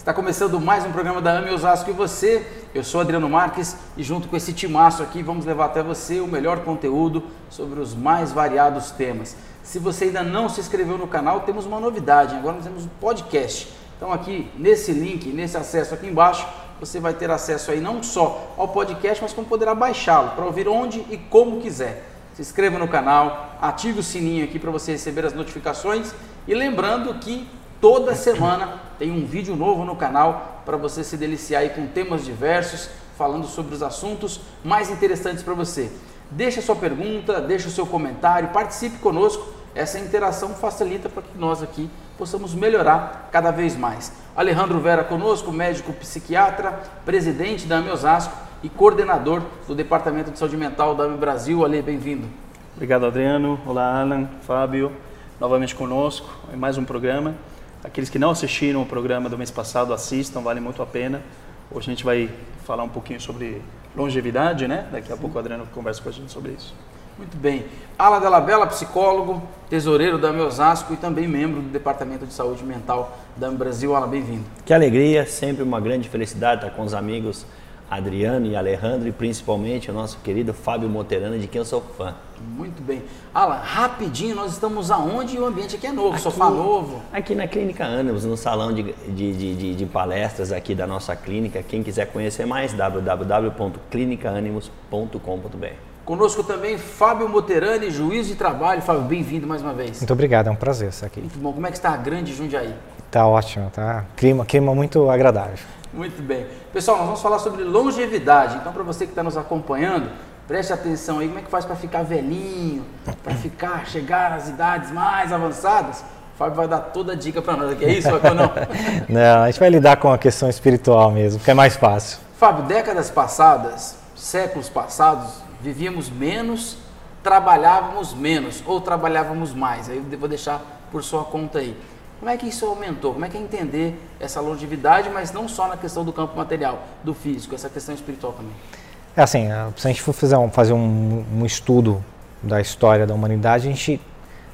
Está começando mais um programa da AME Osasco e você. Eu sou Adriano Marques e junto com esse timaço aqui vamos levar até você o melhor conteúdo sobre os mais variados temas. Se você ainda não se inscreveu no canal, temos uma novidade. Agora nós temos um podcast. Então aqui nesse link, nesse acesso aqui embaixo, você vai ter acesso aí não só ao podcast, mas como poderá baixá-lo para ouvir onde e como quiser. Se inscreva no canal, ative o sininho aqui para você receber as notificações e lembrando que toda semana tem um vídeo novo no canal para você se deliciar aí com temas diversos, falando sobre os assuntos mais interessantes para você. Deixe a sua pergunta, deixe o seu comentário, participe conosco. Essa interação facilita para que nós aqui possamos melhorar cada vez mais. Alejandro Vera conosco, médico psiquiatra, presidente da AME Osasco e coordenador do Departamento de Saúde Mental da AME Brasil. Ale, bem-vindo. Obrigado, Adriano. Olá, Alan, Fábio, novamente conosco em mais um programa. Aqueles que não assistiram o programa do mês passado, assistam, vale muito a pena. Hoje a gente vai falar um pouquinho sobre longevidade, né? Daqui a pouco o Adriano conversa com a gente sobre isso. Muito bem. Ala Della Bella, psicólogo, tesoureiro da Meosasco e também membro do Departamento de Saúde Mental da Brasil. Ala, bem-vindo. Que alegria, sempre uma grande felicidade estar com os amigos Adriano e Alejandro e principalmente o nosso querido Fábio Moterano, de quem eu sou fã. Muito bem. Alan, rapidinho, nós estamos aonde e o ambiente aqui é novo, aqui, sofá novo. Aqui na Clínica Ânimos, no salão de, de, de, de, palestras aqui da nossa clínica. Quem quiser conhecer mais, www.clinicaanimos.com.br. Conosco também Fábio Moterani, juiz de trabalho. Fábio, bem-vindo mais uma vez. Muito obrigado, é um prazer estar aqui. Muito bom. Como é que está a grande Jundiaí? Está ótimo, tá? Clima, clima muito agradável. Muito bem. Pessoal, nós vamos falar sobre longevidade. Então, para você que está nos acompanhando, preste atenção aí, como é que faz para ficar velhinho, para ficar, chegar às idades mais avançadas? O Fábio vai dar toda a dica para nós aqui, é isso, Fábio, não? não, a gente vai lidar com a questão espiritual mesmo, que é mais fácil. Fábio, décadas passadas, séculos passados, vivíamos menos, trabalhávamos menos ou trabalhávamos mais. Aí eu vou deixar por sua conta aí. Como é que isso aumentou? Como é que é entender essa longevidade, mas não só na questão do campo material, do físico, essa questão espiritual também? É assim, se a gente for fazer um, fazer um, um estudo da história da humanidade, a gente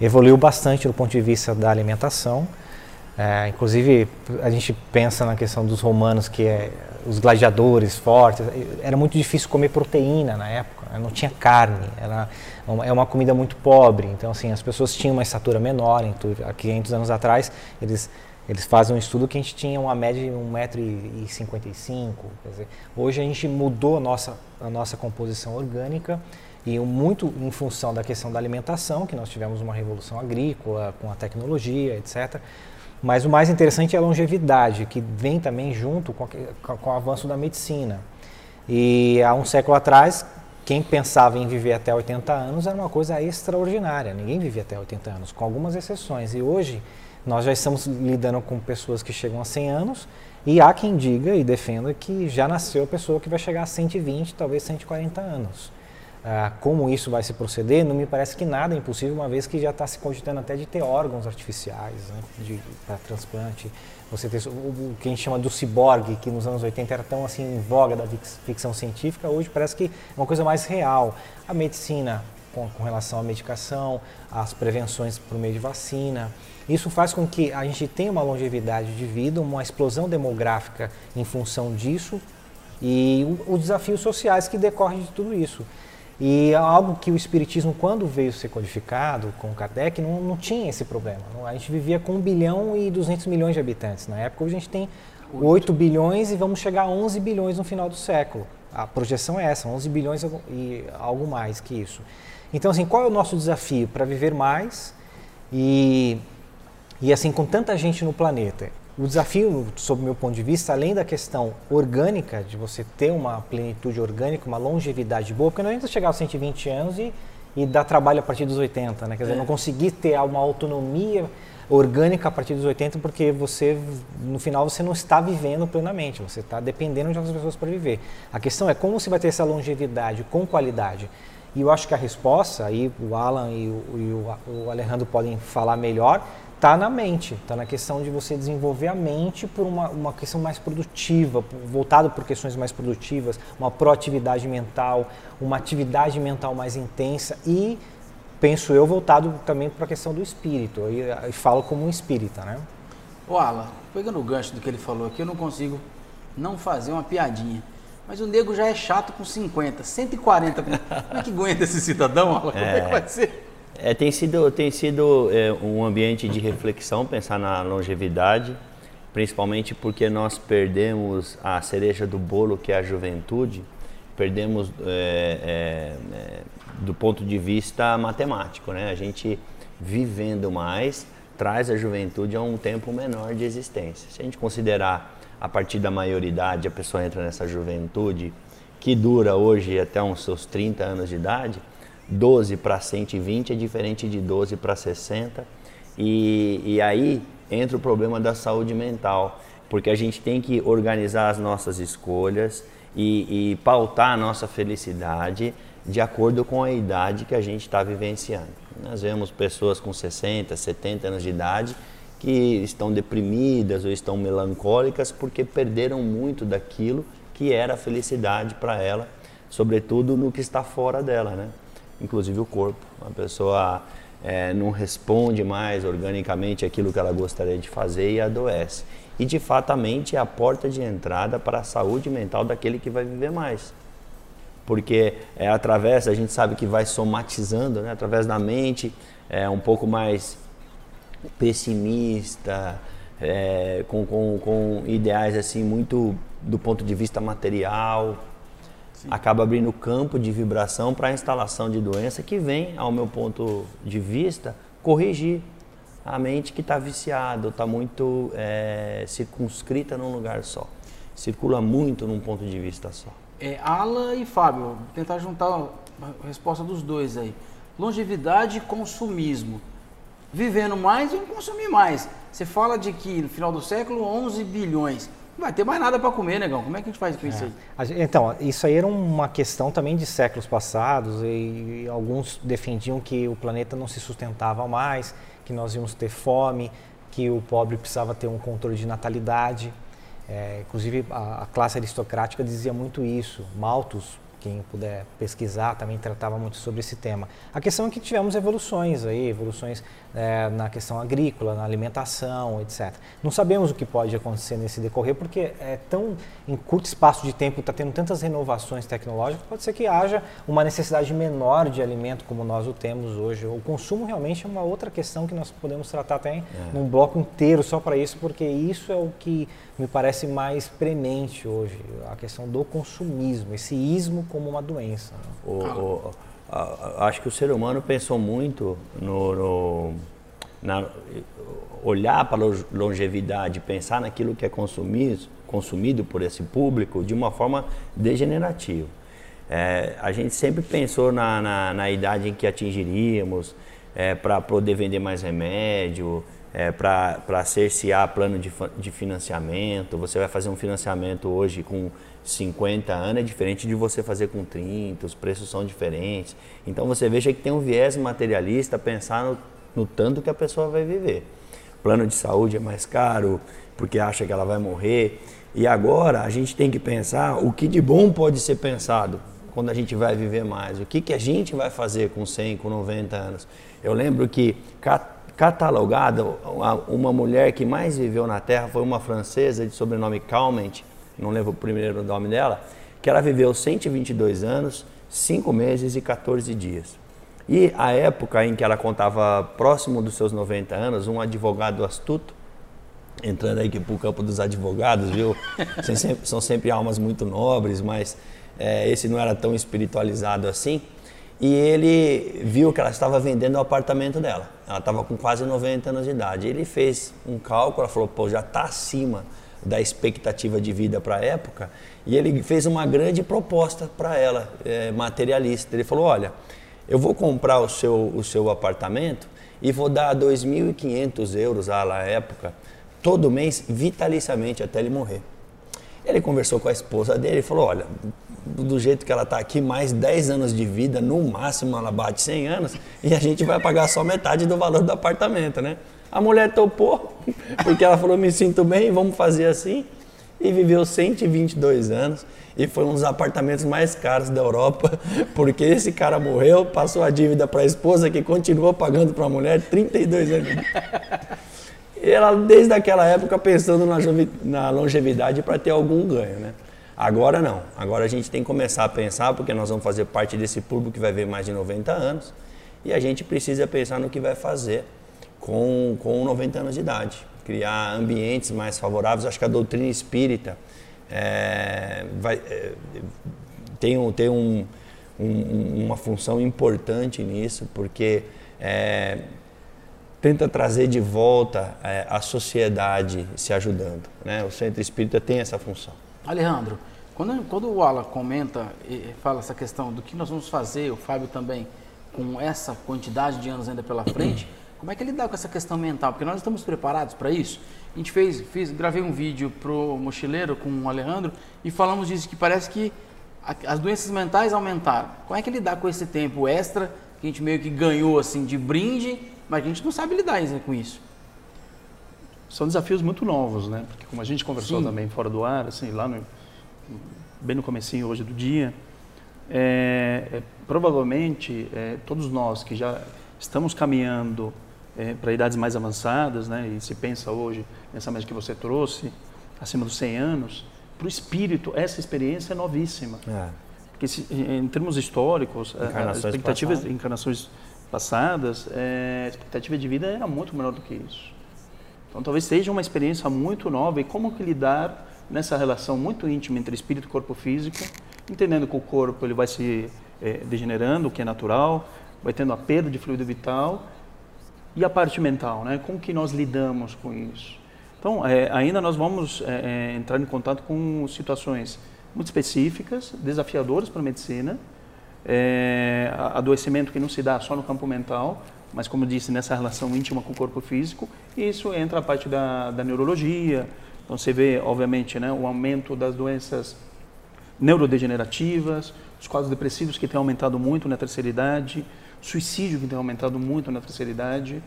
evoluiu bastante do ponto de vista da alimentação. É, inclusive, a gente pensa na questão dos romanos, que é, os gladiadores fortes, era muito difícil comer proteína na época, né? não tinha carne, era é uma comida muito pobre. Então, assim, as pessoas tinham uma estatura menor. Então, há 500 anos atrás, eles, eles fazem um estudo que a gente tinha uma média de 1,55m. Hoje a gente mudou a nossa, a nossa composição orgânica e muito em função da questão da alimentação, que nós tivemos uma revolução agrícola com a tecnologia, etc. Mas o mais interessante é a longevidade, que vem também junto com, a, com o avanço da medicina. E há um século atrás, quem pensava em viver até 80 anos era uma coisa extraordinária. Ninguém vivia até 80 anos, com algumas exceções. E hoje nós já estamos lidando com pessoas que chegam a 100 anos e há quem diga e defenda que já nasceu a pessoa que vai chegar a 120, talvez 140 anos. Ah, como isso vai se proceder, não me parece que nada é impossível, uma vez que já está se cogitando até de ter órgãos artificiais né, para transplante. Você tem o, o, que a gente chama do ciborgue, que nos anos 80 era tão assim em voga da ficção científica, hoje parece que é uma coisa mais real. A medicina com, com relação à medicação, as prevenções por meio de vacina. Isso faz com que a gente tenha uma longevidade de vida, uma explosão demográfica em função disso e os desafios sociais que decorrem de tudo isso. E é algo que o Espiritismo, quando veio ser codificado com Kardec, não, não tinha esse problema. A gente vivia com 1 bilhão e 200 milhões de habitantes. Na época, hoje a gente tem 8 bilhões e vamos chegar a 11 bilhões no final do século. A projeção é essa, 11 bilhões e algo mais que isso. Então, assim, qual é o nosso desafio? Para viver mais e, e, assim, com tanta gente no planeta. O desafio, sob o meu ponto de vista, além da questão orgânica, de você ter uma plenitude orgânica, uma longevidade boa, porque não adianta chegar aos 120 anos e, e dar trabalho a partir dos 80, né? Quer dizer, é. não conseguir ter uma autonomia orgânica a partir dos 80, porque você, no final, você não está vivendo plenamente, você está dependendo de outras pessoas para viver. A questão é como você vai ter essa longevidade com qualidade. E eu acho que a resposta, aí o Alan e o, e o, o Alejandro podem falar melhor, está na mente, está na questão de você desenvolver a mente por uma, uma questão mais produtiva, voltado por questões mais produtivas, uma proatividade mental, uma atividade mental mais intensa e, penso eu, voltado também para a questão do espírito. E, falo como um espírita, né? O Alan, pegando o gancho do que ele falou aqui, eu não consigo não fazer uma piadinha. Mas o nego já é chato com 50, 140. Como é que aguenta esse cidadão? Como é, é que vai ser? É, tem sido, tem sido é, um ambiente de reflexão pensar na longevidade, principalmente porque nós perdemos a cereja do bolo, que é a juventude, perdemos é, é, é do ponto de vista matemático. Né? A gente vivendo mais traz a juventude a um tempo menor de existência. Se a gente considerar a partir da maioridade a pessoa entra nessa juventude que dura hoje até uns seus 30 anos de idade, 12 para 120 é diferente de 12 para 60. E, e aí entra o problema da saúde mental, porque a gente tem que organizar as nossas escolhas e, e pautar a nossa felicidade de acordo com a idade que a gente está vivenciando. Nós vemos pessoas com 60, 70 anos de idade que estão deprimidas ou estão melancólicas porque perderam muito daquilo que era a felicidade para ela, sobretudo no que está fora dela, né? Inclusive o corpo. A pessoa é, não responde mais organicamente aquilo que ela gostaria de fazer e adoece. E de fato a mente é a porta de entrada para a saúde mental daquele que vai viver mais. Porque é através, a gente sabe que vai somatizando, né? através da mente, é um pouco mais pessimista, é, com, com, com, ideais assim muito do ponto de vista material, Sim. acaba abrindo campo de vibração para a instalação de doença que vem, ao meu ponto de vista, corrigir a mente que está viciada, está muito é, circunscrita num lugar só, circula muito num ponto de vista só. É, Ala e Fábio, vou tentar juntar a resposta dos dois aí. Longevidade e consumismo vivendo mais e consumir mais. Você fala de que no final do século 11 bilhões. Não vai ter mais nada para comer, negão. Como é que a gente faz com isso aí? Então, isso aí era uma questão também de séculos passados e alguns defendiam que o planeta não se sustentava mais, que nós íamos ter fome, que o pobre precisava ter um controle de natalidade. É, inclusive, a, a, classe aristocrática dizia muito isso. Malthus, quem puder pesquisar, também tratava muito sobre esse tema. A questão é que tivemos evoluções aí, evoluções é, na questão agrícola, na alimentação, etc. Não sabemos o que pode acontecer nesse decorrer, porque é tão em curto espaço de tempo está tendo tantas renovações tecnológicas, pode ser que haja uma necessidade menor de alimento como nós o temos hoje. O consumo realmente é uma outra questão que nós podemos tratar até é. num bloco inteiro só para isso, porque isso é o que me parece mais premente hoje, a questão do consumismo, esse ismo como uma doença. O, o, acho que o ser humano pensou muito no, no na, olhar para a longevidade, pensar naquilo que é consumido, consumido por esse público de uma forma degenerativa. É, a gente sempre pensou na, na, na, idade em que atingiríamos é, para poder vender mais remédio, é, para cercear plano de, de financiamento. Você vai fazer um financiamento hoje com 50 anos é diferente de você fazer com 30, os preços são diferentes. Então você veja que tem um viés materialista pensar no, no tanto que a pessoa vai viver. plano de saúde é mais caro porque acha que ela vai morrer. E agora a gente tem que pensar o que de bom pode ser pensado quando a gente vai viver mais. O que, que a gente vai fazer com 100, com 90 anos. Eu lembro que catalogada, uma mulher que mais viveu na Terra foi uma francesa de sobrenome Calment, não lembro o primeiro nome dela, que ela viveu 122 anos, 5 meses e 14 dias. E a época em que ela contava próximo dos seus 90 anos, um advogado astuto, entrando aí para o campo dos advogados, viu? São sempre, são sempre almas muito nobres, mas é, esse não era tão espiritualizado assim. E ele viu que ela estava vendendo o apartamento dela. Ela estava com quase 90 anos de idade. Ele fez um cálculo, ela falou, pô, já está acima da expectativa de vida para a época, e ele fez uma grande proposta para ela, é, materialista. Ele falou: Olha, eu vou comprar o seu, o seu apartamento e vou dar 2.500 euros à época, todo mês, vitaliciamente, até ele morrer. Ele conversou com a esposa dele e falou: Olha, do jeito que ela está aqui, mais 10 anos de vida, no máximo ela bate 100 anos, e a gente vai pagar só metade do valor do apartamento, né? A mulher topou, porque ela falou: me sinto bem, vamos fazer assim. E viveu 122 anos e foi um dos apartamentos mais caros da Europa, porque esse cara morreu, passou a dívida para a esposa que continuou pagando para a mulher 32 anos. ela desde aquela época pensando na, na longevidade para ter algum ganho, né? Agora não. Agora a gente tem que começar a pensar, porque nós vamos fazer parte desse público que vai ver mais de 90 anos, e a gente precisa pensar no que vai fazer com, com 90 anos de idade. Criar ambientes mais favoráveis. Acho que a doutrina espírita é, vai, é, tem, tem um, um, uma função importante nisso, porque é, tenta trazer de volta é, a sociedade se ajudando. Né? O centro espírita tem essa função. Alejandro, quando, quando o Alan comenta e fala essa questão do que nós vamos fazer, o Fábio também, com essa quantidade de anos ainda pela frente, como é que ele dá com essa questão mental? Porque nós estamos preparados para isso. A gente fez, fiz, gravei um vídeo pro Mochileiro com o Alejandro e falamos disso, que parece que as doenças mentais aumentaram. Como é que ele dá com esse tempo extra que a gente meio que ganhou assim de brinde, mas a gente não sabe lidar com isso? São desafios muito novos, né? Porque como a gente conversou Sim. também fora do ar, assim, lá no, bem no comecinho hoje do dia, é, é, provavelmente é, todos nós que já estamos caminhando é, para idades mais avançadas, né? E se pensa hoje nessa média que você trouxe, acima dos 100 anos, para o espírito essa experiência é novíssima. É. Porque se, em termos históricos, as expectativas passadas. encarnações passadas, é, a expectativa de vida era muito menor do que isso. Então talvez seja uma experiência muito nova e como que lidar nessa relação muito íntima entre espírito e corpo físico, entendendo que o corpo ele vai se é, degenerando, o que é natural, vai tendo a perda de fluido vital e a parte mental, né? Como que nós lidamos com isso? Então, é, ainda nós vamos é, é entrar em contato com situações muito específicas, desafiadoras para a medicina, é, adoecimento que não se dá só no campo mental, mas como disse, nessa relação íntima com o corpo físico, e isso entra a parte da, da neurologia, então você vê, obviamente, né, o aumento das doenças neurodegenerativas, os quadros depressivos que têm aumentado muito na terceira idade, suicídio que tem aumentado muito na terceira idade,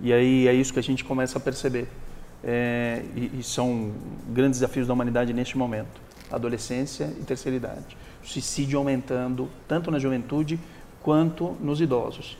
e aí é isso que a gente começa a perceber. É, e, e, são grandes desafios da humanidade neste momento: adolescência e terceira idade. Suicídio aumentando tanto na juventude quanto nos idosos.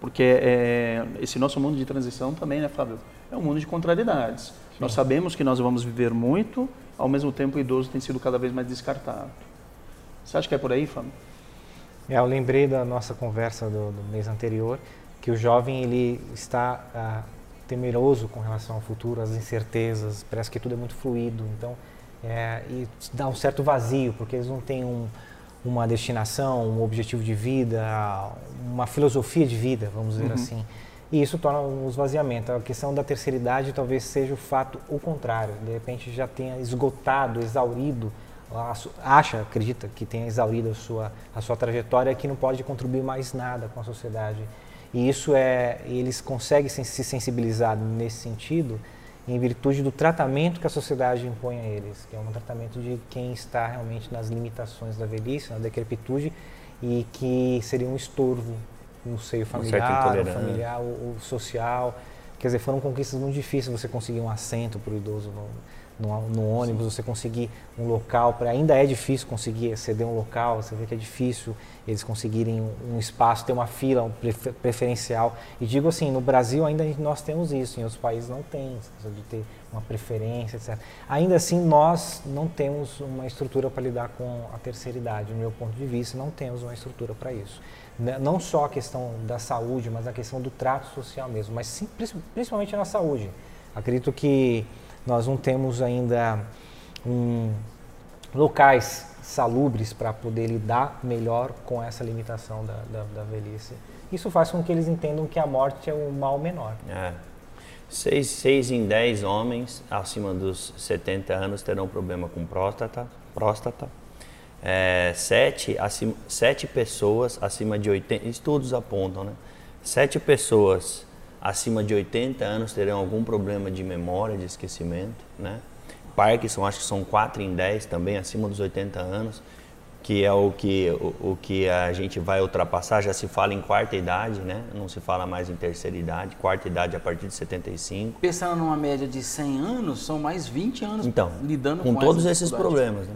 Porque é, esse nosso mundo de transição também, né, Fábio? É um mundo de contrariedades. Nós sabemos que nós vamos viver muito, ao mesmo tempo o idoso tem sido cada vez mais descartado. Você acha que é por aí, Fábio? É, eu lembrei da nossa conversa do, do mês anterior, que o jovem ele está ah, temeroso com relação ao futuro, às incertezas, parece que tudo é muito fluido, então é, e dá um certo vazio, porque eles não têm um, uma destinação, um objetivo de vida, uma filosofia de vida, vamos dizer uhum. assim. E isso torna um esvaziamento. A questão da terceira idade talvez seja o fato o contrário. De repente já tenha esgotado, exaurido, acha, acredita que tenha exaurido a sua, a sua trajetória que não pode contribuir mais nada com a sociedade. E isso é, eles conseguem se sensibilizar nesse sentido em virtude do tratamento que a sociedade impõe a eles, que é um tratamento de quem está realmente nas limitações da velhice, na decrepitude e que seria um estorvo no seio familiar, o familiar, o, social. Quer dizer, foram conquistas muito difíceis você conseguir um assento para o idoso no, no, no, ônibus, Sim. você conseguir um local, para ainda é difícil conseguir ceder um local, você vê que é difícil eles conseguirem um, um espaço, ter uma fila um prefer, preferencial. E digo assim, no Brasil ainda nós temos isso, em outros países não tem, de ter uma preferência, etc. Ainda assim, nós não temos uma estrutura para lidar com a terceira idade, no meu ponto de vista, não temos uma estrutura para isso. Né, não só a questão da saúde, mas a questão do trato social mesmo, mas sim, principalmente na saúde. Acredito que nós não temos ainda um, locais salubres para poder lidar melhor com essa limitação da, da, da, velhice. Isso faz com que eles entendam que a morte é o mal menor. É. Seis, seis em dez homens acima dos 70 anos terão problema com próstata, próstata é, sete, acima, sete pessoas acima de 80, estudos apontam, né? Sete pessoas acima de 80 anos terão algum problema de memória, de esquecimento, né? Parkinson, acho que são 4 em 10 também, acima dos 80 anos, que é o que, o, o, que a gente vai ultrapassar, já se fala em quarta idade, né? Não se fala mais em terceira idade, quarta idade a partir de 75. Pensando numa média de 100 anos, são mais 20 anos então, lidando com, com todos esses problemas, né?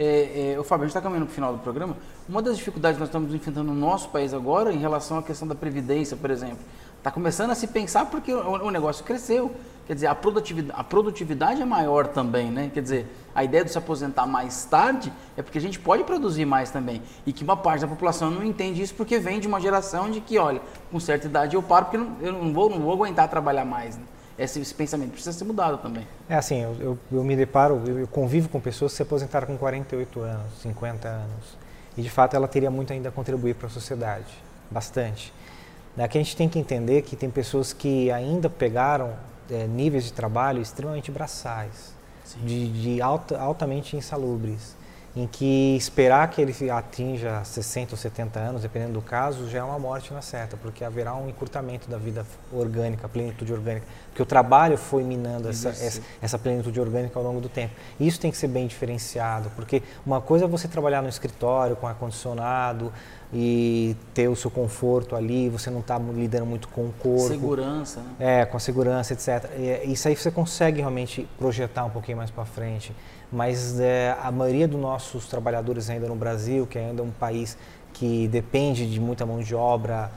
É, é, o Fábio, a gente está caminhando para o final do programa. Uma das dificuldades que nós estamos enfrentando no nosso país agora, em relação à questão da previdência, por exemplo, está começando a se pensar porque o, o negócio cresceu. quer dizer, a produtividade, a produtividade é maior também, né? Quer dizer, a ideia de se aposentar mais tarde é porque a gente pode produzir mais também. E que uma parte da população não entende isso porque vem de uma geração de que, olha, com certa idade eu paro porque não, eu não, vou, não vou aguentar trabalhar mais. Né? Esse, esse, pensamento precisa ser mudado também. É assim, eu, eu, eu me deparo, eu, eu convivo com pessoas que se aposentaram com 48 anos, 50 anos. E de fato ela teria muito ainda a contribuir para a sociedade, bastante. Aqui a gente tem que entender que tem pessoas que ainda pegaram é, níveis de trabalho extremamente braçais, de, de alta, altamente insalubres, em que esperar que ele atinja 60 ou 70 anos, dependendo do caso, já é uma morte na certa, porque haverá um encurtamento da vida orgânica, plenitude orgânica, porque o trabalho foi minando essa, essa, essa, plenitude orgânica ao longo do tempo. Isso tem que ser bem diferenciado, porque uma coisa é você trabalhar no escritório com ar-condicionado, e ter o seu conforto ali, você não está lidando muito com o corpo. Segurança, né? É, com a segurança, etc. E, isso aí você consegue realmente projetar um pouquinho mais para frente. Mas é, a maioria dos nossos trabalhadores ainda no Brasil, que ainda é um país que depende de muita mão de obra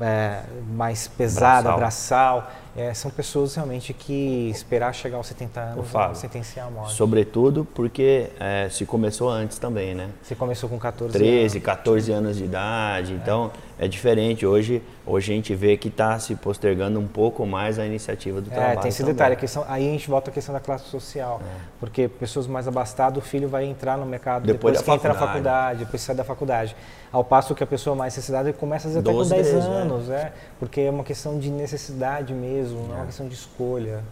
é, mais pesada, braçal, braçal é, são pessoas realmente que esperar chegar aos 70 anos Fábio, sentenciar a morte. Sobretudo porque é, se começou antes também, né? Se começou com 14 13, anos. 14 anos de idade. Então é, diferente. Hoje, hoje a gente vê que está se postergando um pouco mais a iniciativa do é, trabalho. Tem esse também. detalhe. Questão, aí a gente volta à questão da classe social. É. Porque pessoas mais abastadas, o filho vai entrar no mercado depois, depois que entra na faculdade, depois sai da faculdade. Ao passo que a pessoa mais necessitada começa até 12, com 10 13, é. anos, é. Porque é uma questão de necessidade mesmo, não é uma questão de escolha.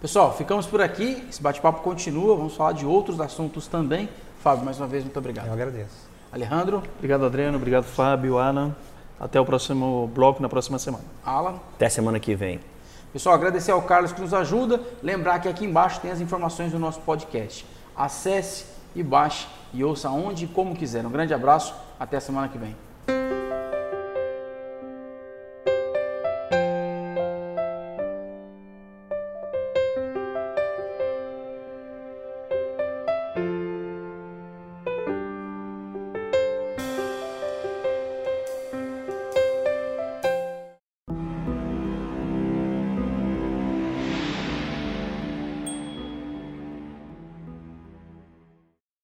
Pessoal, ficamos por aqui. Esse bate-papo continua. Vamos falar de outros assuntos também. Fábio, mais uma vez, muito obrigado. Eu agradeço. Alejandro. Obrigado, Adriano. Obrigado, Fábio, Alan. Até o próximo bloco, na próxima semana. Alan. Até semana que vem. Pessoal, agradecer ao Carlos que nos ajuda. Lembrar que aqui embaixo tem as informações do nosso podcast. Acesse e baixe e ouça onde e como quiser. Um grande abraço. Até a semana que vem.